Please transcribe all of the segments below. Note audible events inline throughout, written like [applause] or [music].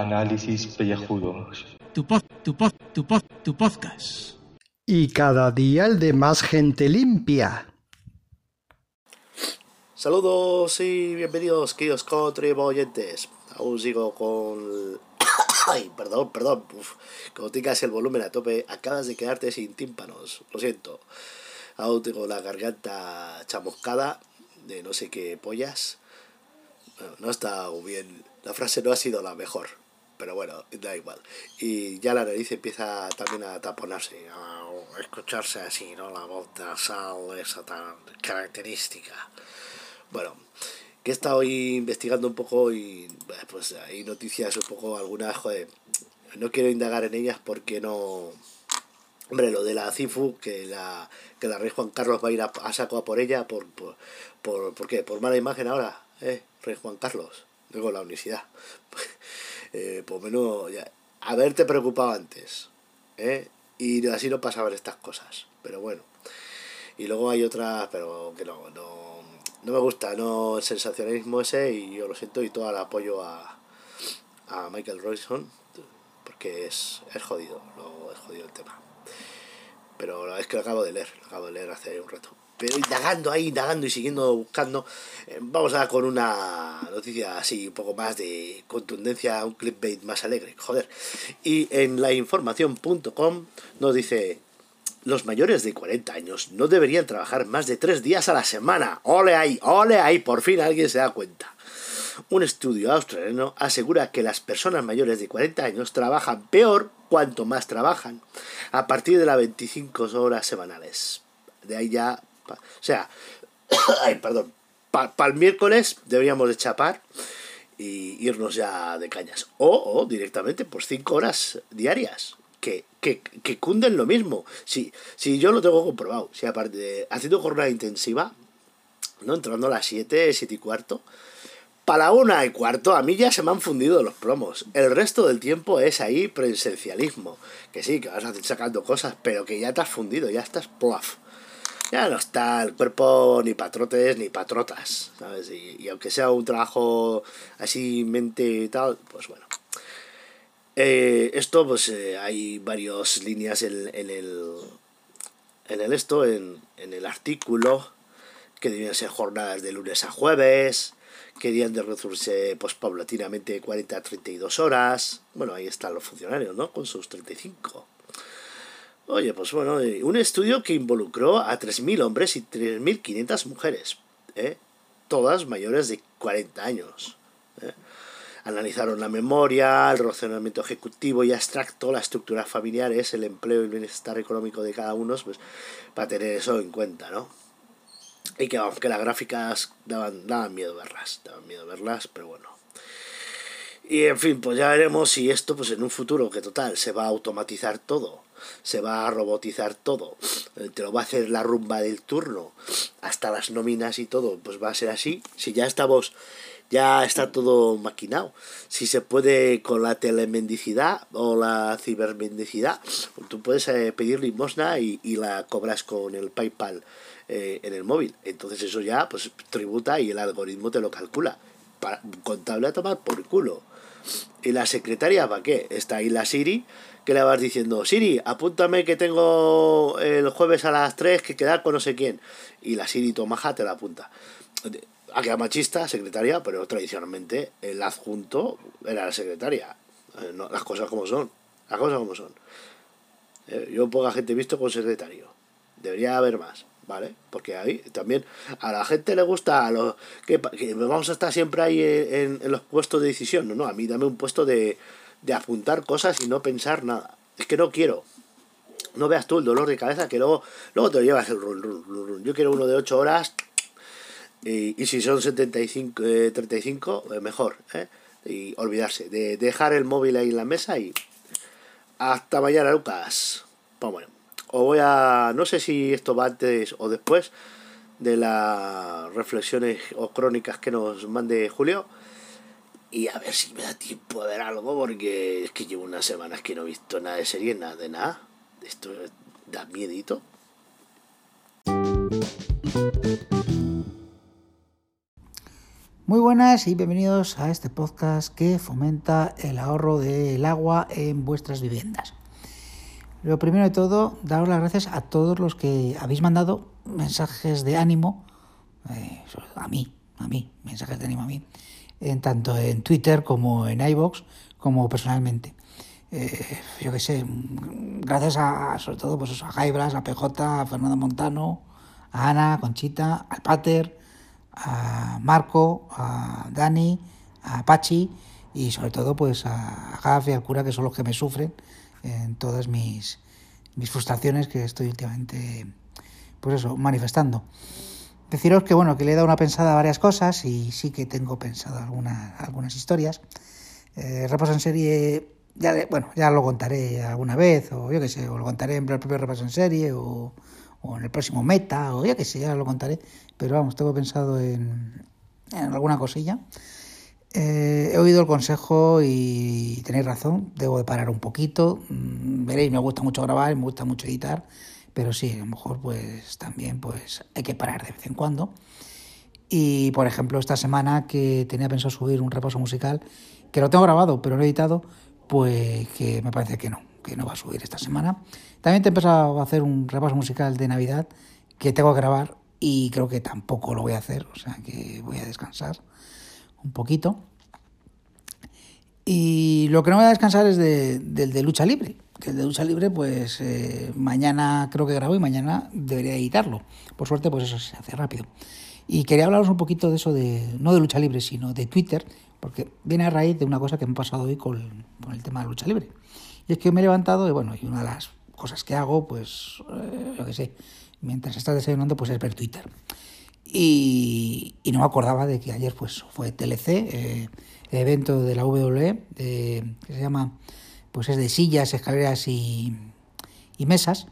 Análisis pellejudos. Tu pod, tu pod, tu pod, tu podcast. Y cada día el de más gente limpia. Saludos y bienvenidos, queridos contribuyentes. Aún sigo con. [coughs] Ay, perdón, perdón. Uf, como tengas el volumen a tope, acabas de quedarte sin tímpanos. Lo siento. Aún tengo la garganta chamuscada de no sé qué pollas. Bueno, no está bien. La frase no ha sido la mejor. Pero bueno, da igual. Y ya la nariz empieza también a taponarse, a escucharse así, ¿no? La voz nasal, esa tan característica. Bueno, que he estado investigando un poco y pues hay noticias un poco algunas, joder, no quiero indagar en ellas porque no... Hombre, lo de la CIFU, que la, que la rey Juan Carlos va a ir a, saco a por ella, por, por, por, ¿por qué? ¿Por mala imagen ahora? ¿Eh? Rey Juan Carlos, luego la unicidad. Eh, por menos, ya, haberte preocupado antes, ¿eh? Y así no pasaban estas cosas, pero bueno. Y luego hay otras, pero que no, no, no me gusta, no el sensacionalismo ese, y yo lo siento y todo el apoyo a, a Michael Royson, porque es, es jodido, lo, es jodido el tema. Pero es que lo acabo de leer, lo acabo de leer hace un rato. Pero indagando ahí, indagando y siguiendo buscando, eh, vamos a con una noticia así, un poco más de contundencia, un clickbait más alegre, joder. Y en lainformación.com nos dice, los mayores de 40 años no deberían trabajar más de 3 días a la semana. ¡Ole ahí! ¡Ole ahí! Por fin alguien se da cuenta. Un estudio australiano asegura que las personas mayores de 40 años trabajan peor cuanto más trabajan, a partir de las 25 horas semanales. De ahí ya... O sea, [coughs] perdón, para el miércoles deberíamos de chapar y irnos ya de cañas. O, o directamente por 5 horas diarias. Que, que, que, cunden lo mismo. Si, si yo lo tengo comprobado, si aparte haciendo jornada intensiva, no entrando a las 7, 7 y cuarto, para la una y cuarto a mí ya se me han fundido los plomos. El resto del tiempo es ahí presencialismo. Que sí, que vas sacando cosas, pero que ya te has fundido, ya estás plaf. Ya no está el cuerpo ni patrotes ni patrotas, ¿sabes? Y, y aunque sea un trabajo así mente y tal, pues bueno. Eh, esto, pues eh, hay varias líneas en, en, el en el esto, en, en el artículo, que debían ser jornadas de lunes a jueves, que debían de reducirse pues paulatinamente 40 a 32 horas. Bueno, ahí están los funcionarios, ¿no? Con sus 35. Oye, pues bueno, un estudio que involucró a 3.000 hombres y 3.500 mujeres, ¿eh? todas mayores de 40 años. ¿eh? Analizaron la memoria, el razonamiento ejecutivo y abstracto, las estructuras familiares, el empleo y el bienestar económico de cada uno, pues para tener eso en cuenta, ¿no? Y que aunque las gráficas daban, daban miedo verlas, daban miedo verlas, pero bueno. Y en fin, pues ya veremos si esto, pues en un futuro que total se va a automatizar todo, se va a robotizar todo, te lo va a hacer la rumba del turno, hasta las nóminas y todo, pues va a ser así. Si ya estamos ya está todo maquinado. Si se puede con la telemendicidad o la cibermendicidad, tú puedes eh, pedir limosna y, y, la cobras con el PayPal eh, en el móvil. Entonces eso ya pues tributa y el algoritmo te lo calcula. Para, contable a tomar por culo. ¿Y la secretaria para qué? Está ahí la Siri que le vas diciendo, Siri, apúntame que tengo el jueves a las 3 que quedar con no sé quién. Y la Siri tomaja te la apunta ha machista, secretaria, pero tradicionalmente el adjunto era la secretaria. Eh, no, las cosas como son. Las cosas como son. Eh, yo poca gente he visto con secretario. Debería haber más, ¿vale? Porque ahí también a la gente le gusta a los, que, vamos a estar siempre ahí en, en, los puestos de decisión. No, no, a mí dame un puesto de, de apuntar cosas y no pensar nada. Es que no quiero. No veas tú el dolor de cabeza que luego, luego te lo llevas el run, run, run. Yo quiero uno de 8 horas y, y, si son 75, eh, 35, eh, mejor. ¿eh? Y olvidarse de dejar el móvil ahí en la mesa y hasta mañana, Lucas. Pues bueno, os voy a. No sé si esto va antes o después de las reflexiones o crónicas que nos mande Julio. Y a ver si me da tiempo a ver algo, porque es que llevo unas semanas que no he visto nada de serie, nada de nada. Esto da miedito. Muy buenas y bienvenidos a este podcast que fomenta el ahorro del agua en vuestras viviendas. Lo primero de todo, daros las gracias a todos los que habéis mandado mensajes de ánimo, eh, a mí, a mí, mensajes de ánimo a mí, en tanto en Twitter como en iBox, como personalmente. Eh, yo qué sé, gracias a, sobre todo, pues a Jaibras, a PJ, a Fernando Montano, a Ana, a Conchita, al Pater, a Marco, a Dani, a Pachi y sobre todo pues a Gaf y al cura que son los que me sufren en todas mis, mis frustraciones que estoy últimamente pues eso, manifestando. Deciros que bueno, que le he dado una pensada a varias cosas y sí que tengo pensado algunas, algunas historias. Eh, repaso en serie, ya bueno, ya lo contaré alguna vez, o yo qué sé, o lo contaré en el propio repaso en serie, o, o en el próximo meta, o ya que sé, ya lo contaré, pero vamos, tengo pensado en, en alguna cosilla. Eh, he oído el consejo y tenéis razón, debo de parar un poquito. Mm, veréis, me gusta mucho grabar, me gusta mucho editar, pero sí, a lo mejor pues también pues hay que parar de vez en cuando. Y por ejemplo, esta semana que tenía pensado subir un repaso musical, que lo tengo grabado, pero no editado, pues que me parece que no, que no va a subir esta semana. También te he empezado a hacer un repaso musical de Navidad que tengo que grabar y creo que tampoco lo voy a hacer, o sea que voy a descansar un poquito. Y lo que no voy a descansar es de, del de lucha libre, que el de lucha libre pues eh, mañana creo que grabo y mañana debería editarlo. Por suerte pues eso se hace rápido. Y quería hablaros un poquito de eso de, no de lucha libre, sino de Twitter, porque viene a raíz de una cosa que me ha pasado hoy con, con el tema de lucha libre. Y es que me he levantado y bueno, y una de las cosas que hago, pues, eh, yo qué sé, mientras estás desayunando, pues es ver Twitter. Y, y, no me acordaba de que ayer pues fue TLC, eh, el evento de la WWE, que se llama, pues es de sillas, escaleras y, mesas,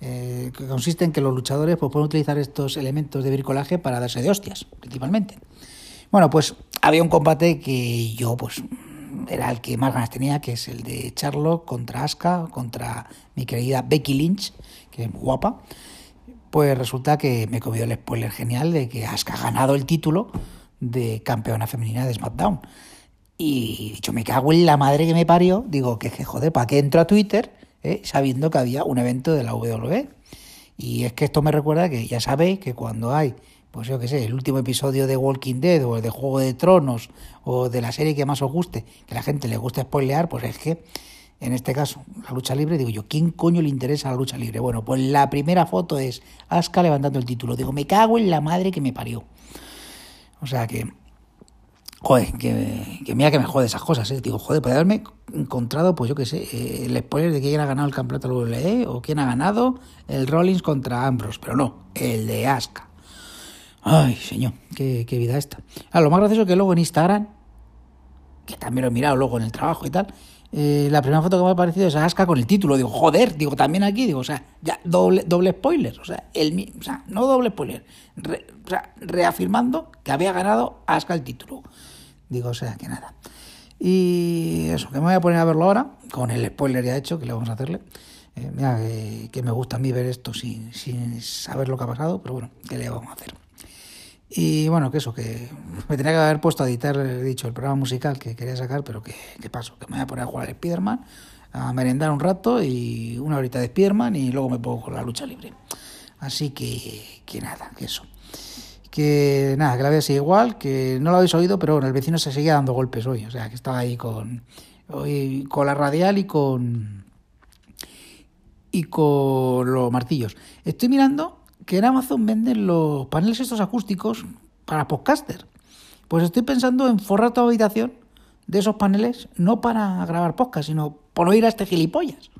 eh, que consiste en que los luchadores pues, pueden utilizar estos elementos de bricolaje para darse de hostias, principalmente. Bueno, pues había un combate que yo pues era el que más ganas tenía, que es el de Charlotte contra Asuka, contra mi querida Becky Lynch, que es guapa. Pues resulta que me he comido el spoiler genial de que Asuka ha ganado el título de campeona femenina de SmackDown. Y dicho, me cago en la madre que me parió, digo que, joder, ¿para qué entro a Twitter eh, sabiendo que había un evento de la WWE? Y es que esto me recuerda que ya sabéis que cuando hay pues yo qué sé, el último episodio de Walking Dead o de Juego de Tronos o de la serie que más os guste, que a la gente le gusta spoilear, pues es que en este caso, la lucha libre, digo yo, ¿quién coño le interesa la lucha libre? Bueno, pues la primera foto es Aska levantando el título. Digo, me cago en la madre que me parió. O sea que, joder, que, que mira que me jode esas cosas, ¿eh? Digo, joder, puede haberme encontrado, pues yo qué sé, eh, el spoiler de quién ha ganado el campeonato de WWE o quién ha ganado el Rollins contra Ambrose, pero no, el de Aska. Ay, señor, qué, qué vida esta. Ah, lo más gracioso es que luego en Instagram, que también lo he mirado luego en el trabajo y tal, eh, la primera foto que me ha parecido es Aska con el título. Digo, joder, digo, también aquí, digo, o sea, ya doble, doble spoiler, o sea, el, o sea, no doble spoiler, o sea, reafirmando que había ganado Aska el título. Digo, o sea, que nada. Y eso, que me voy a poner a verlo ahora, con el spoiler ya hecho, que le vamos a hacerle. Eh, mira, que, que, me gusta a mí ver esto sin, sin saber lo que ha pasado, pero bueno, ¿qué le vamos a hacer? Y bueno, que eso, que me tenía que haber puesto a editar, he dicho, el programa musical que quería sacar, pero que, que paso, que me voy a poner a jugar al Spiderman, a merendar un rato y una horita de Spiderman y luego me pongo con la lucha libre. Así que, que nada, que eso. Que nada, que la vez igual, que no lo habéis oído, pero bueno, el vecino se seguía dando golpes hoy, o sea, que estaba ahí con, con la radial y con, y con los martillos. Estoy mirando que en Amazon venden los paneles estos acústicos para podcaster. Pues estoy pensando en forrar toda habitación de esos paneles, no para grabar podcast, sino por oír a este gilipollas.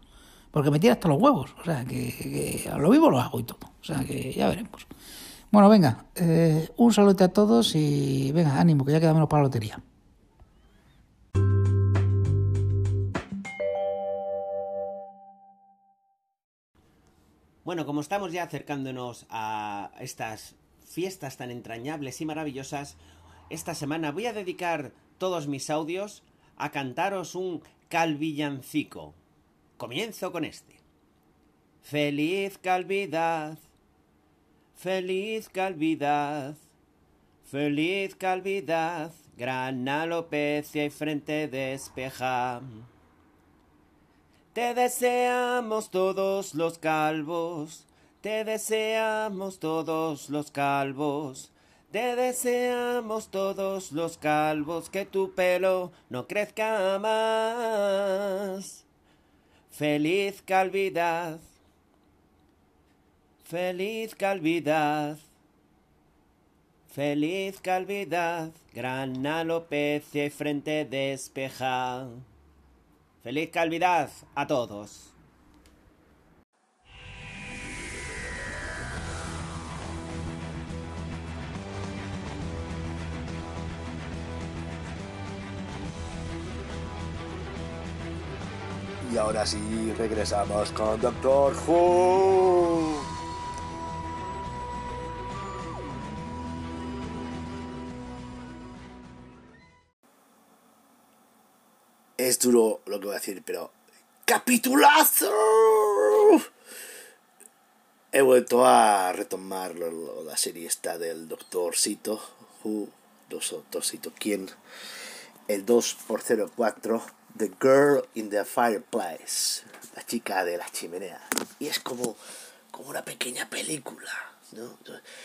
Porque me tira hasta los huevos. O sea, que, que a lo vivo lo hago y todo. O sea, que ya veremos. Bueno, venga, eh, un saludo a todos y venga, ánimo, que ya queda menos para la lotería. Bueno, como estamos ya acercándonos a estas fiestas tan entrañables y maravillosas, esta semana voy a dedicar todos mis audios a cantaros un calvillancico. Comienzo con este. Feliz Calvidad, feliz Calvidad, Feliz calvidad, gran alopecia y frente despeja. Te deseamos todos los calvos, te deseamos todos los calvos, te deseamos todos los calvos que tu pelo no crezca más. Feliz calvidad, feliz calvidad, feliz calvidad, gran alopecia y frente despeja. Feliz calvidad a todos. Y ahora sí, regresamos con Doctor Who. Es duro lo que voy a decir, pero ¡Capitulazo! He vuelto a retomar la serie esta del Doctor Cito, Who, ¿quién? El 2x04, The Girl in the Fireplace, la chica de la chimenea. Y es como, como una pequeña película, ¿no?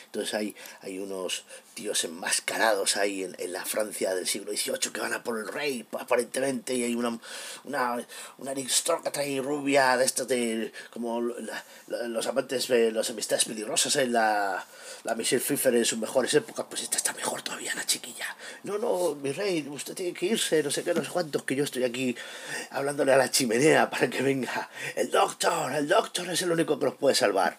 Entonces hay, hay unos tíos enmascarados ahí en, en la Francia del siglo XVIII que van a por el rey, aparentemente, y hay una, una, una aristócrata y rubia de estas de, como la- la- los amantes, las amistades peligrosas en la, la Michelle Pfeiffer en sus mejores épocas, pues esta está mejor todavía, la chiquilla. No, no, mi rey, usted tiene que irse, no sé qué, no sé cuántos, que yo estoy aquí hablándole a la chimenea para que venga. El doctor, el doctor es el único que nos puede salvar.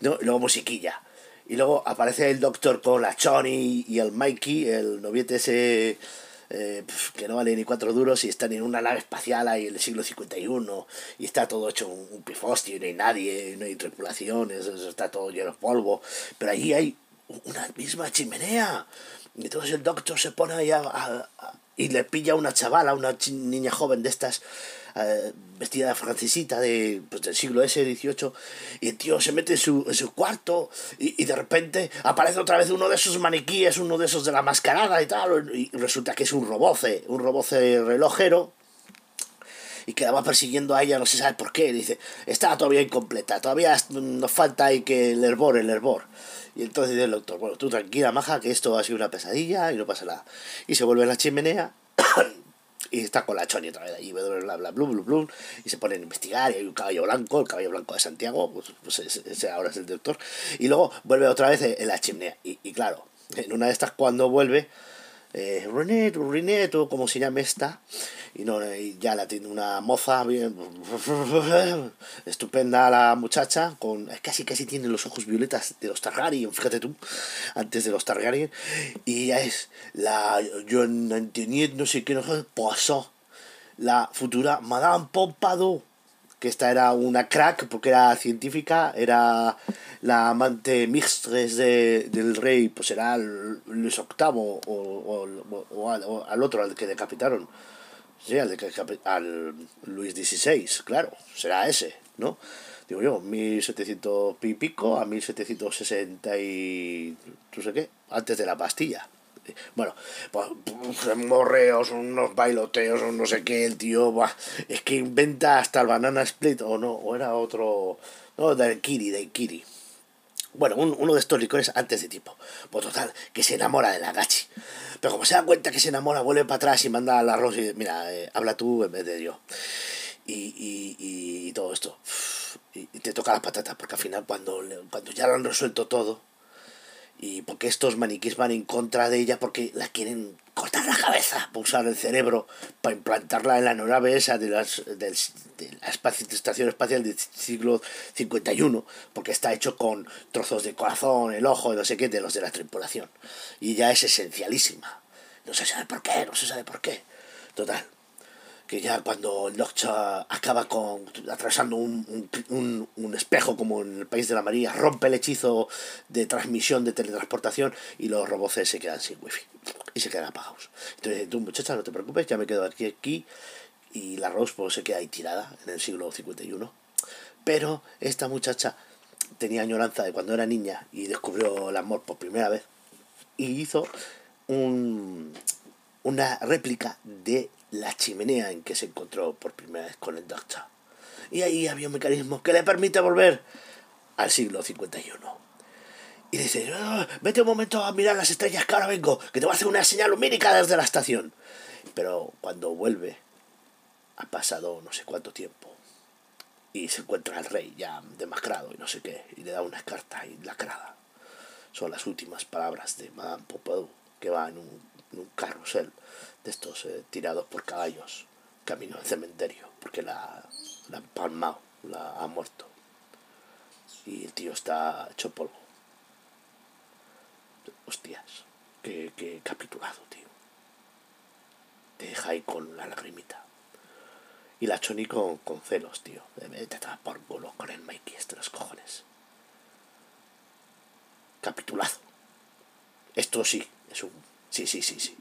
¿No? Y luego musiquilla. Y luego aparece el doctor con la Choni y el Mikey, el noviete ese eh, que no vale ni cuatro duros y están en una nave espacial ahí en el siglo 51 y está todo hecho un, un pifostio y no hay nadie, no hay tripulaciones, está todo lleno de polvo. Pero allí hay una misma chimenea. Y entonces el doctor se pone ahí a- y le pilla a una chavala, una niña joven de estas, eh, vestida francesita de, pues, del siglo ese, 18, y el tío se mete en su, en su cuarto y, y de repente aparece otra vez uno de esos maniquíes, uno de esos de la mascarada y tal, y resulta que es un roboce, un roboce relojero, y que la va persiguiendo a ella, no se sabe por qué. Dice, está todavía incompleta, todavía nos falta ahí que el hervor, el hervor. Y entonces dice el doctor, bueno, tú tranquila, maja, que esto ha sido una pesadilla y no pasa nada. Y se vuelve a la chimenea y está con la choni otra vez allí, bla, bla, bla, bla, bla, y se ponen a investigar y hay un caballo blanco, el caballo blanco de Santiago, pues, pues ese ahora es el doctor. Y luego vuelve otra vez en la chimenea. Y, y claro, en una de estas cuando vuelve, eh, René, René, o como se llame esta, y no, y ya la tiene una moza bien [laughs] estupenda la muchacha, con casi casi tiene los ojos violetas de los Targaryen, fíjate tú, antes de los Targaryen, y ella es la John Antoniette, no sé qué, no sé, pasó, la futura Madame Pompadour, que esta era una crack porque era científica, era la amante mistress de, del rey, pues era Luis VIII o, o, o, al, o al otro, al que decapitaron. Sí, al, de al Luis XVI, claro, será ese, ¿no? Digo yo, 1700 y pico a 1760 y no sé qué, antes de la pastilla. Bueno, pues, pues, morreos, unos bailoteos, un no sé qué, el tío, buah, es que inventa hasta el banana split, o no, o era otro, no, del Kiri, del Kiri. Bueno, un- uno de estos licores antes de tipo. Pues total, que se enamora de la gachi. Pero como se da cuenta que se enamora, vuelve para atrás y manda al arroz y mira, eh, habla tú en vez de yo. Y, y, y, y todo esto. Y, te toca las patatas, porque al final cuando, cuando ya lo han resuelto todo, y porque estos maniquís van en contra de ella porque la quieren cortar la cabeza, para usar el cerebro, para implantarla en la aeronave esa de, las, de la estación espacial del siglo 51, porque está hecho con trozos de corazón, el ojo, no sé qué, de los de la tripulación. Y ya es esencialísima. No se sabe por qué, no se sabe por qué. Total, que ya cuando Doctor acaba con atravesando un, un, un- un espejo como en el país de la María, rompe el hechizo de transmisión de teletransportación y los roboces se quedan sin wifi y se quedan apagados. Entonces tú muchacha no te preocupes, ya me quedo aquí, aquí y la Rose pues, se queda ahí tirada en el siglo 51. Pero esta muchacha tenía añoranza de cuando era niña y descubrió el amor por primera vez y hizo un, una réplica de la chimenea en que se encontró por primera vez con el Doctor. Y ahí había un mecanismo que le permite volver al siglo 51. Y dice, "Ah, vete un momento a mirar las estrellas que ahora vengo, que te voy a hacer una señal lumínica desde la estación. Pero cuando vuelve, ha pasado no sé cuánto tiempo. Y se encuentra el rey ya demacrado y no sé qué, y le da una carta y lacrada. Son las últimas palabras de Madame Pompadour, que va en un, un carrusel de estos eh, tirados por caballos, camino al cementerio, porque la, la han palmado, la ha muerto. Y el tío está hecho polvo. Hostias, qué, qué capitulado, tío. Te deja ahí con la lagrimita. Y la Choni con, con celos, tío. Vete a por culo con el Mikey este los cojones. Capitulazo. Esto sí, es un... Sí, sí, sí, sí.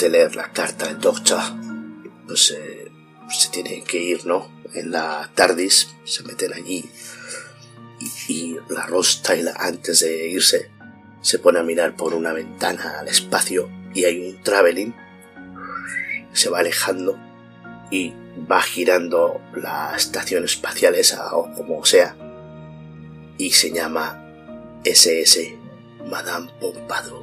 De leer la carta del Doctor, pues se tiene que ir, ¿no? En la TARDIS, se meten allí. Y, y la Tyler, antes de irse, se pone a mirar por una ventana al espacio y hay un traveling. Se va alejando y va girando la estación espacial esa o como sea. Y se llama SS Madame Pompadour.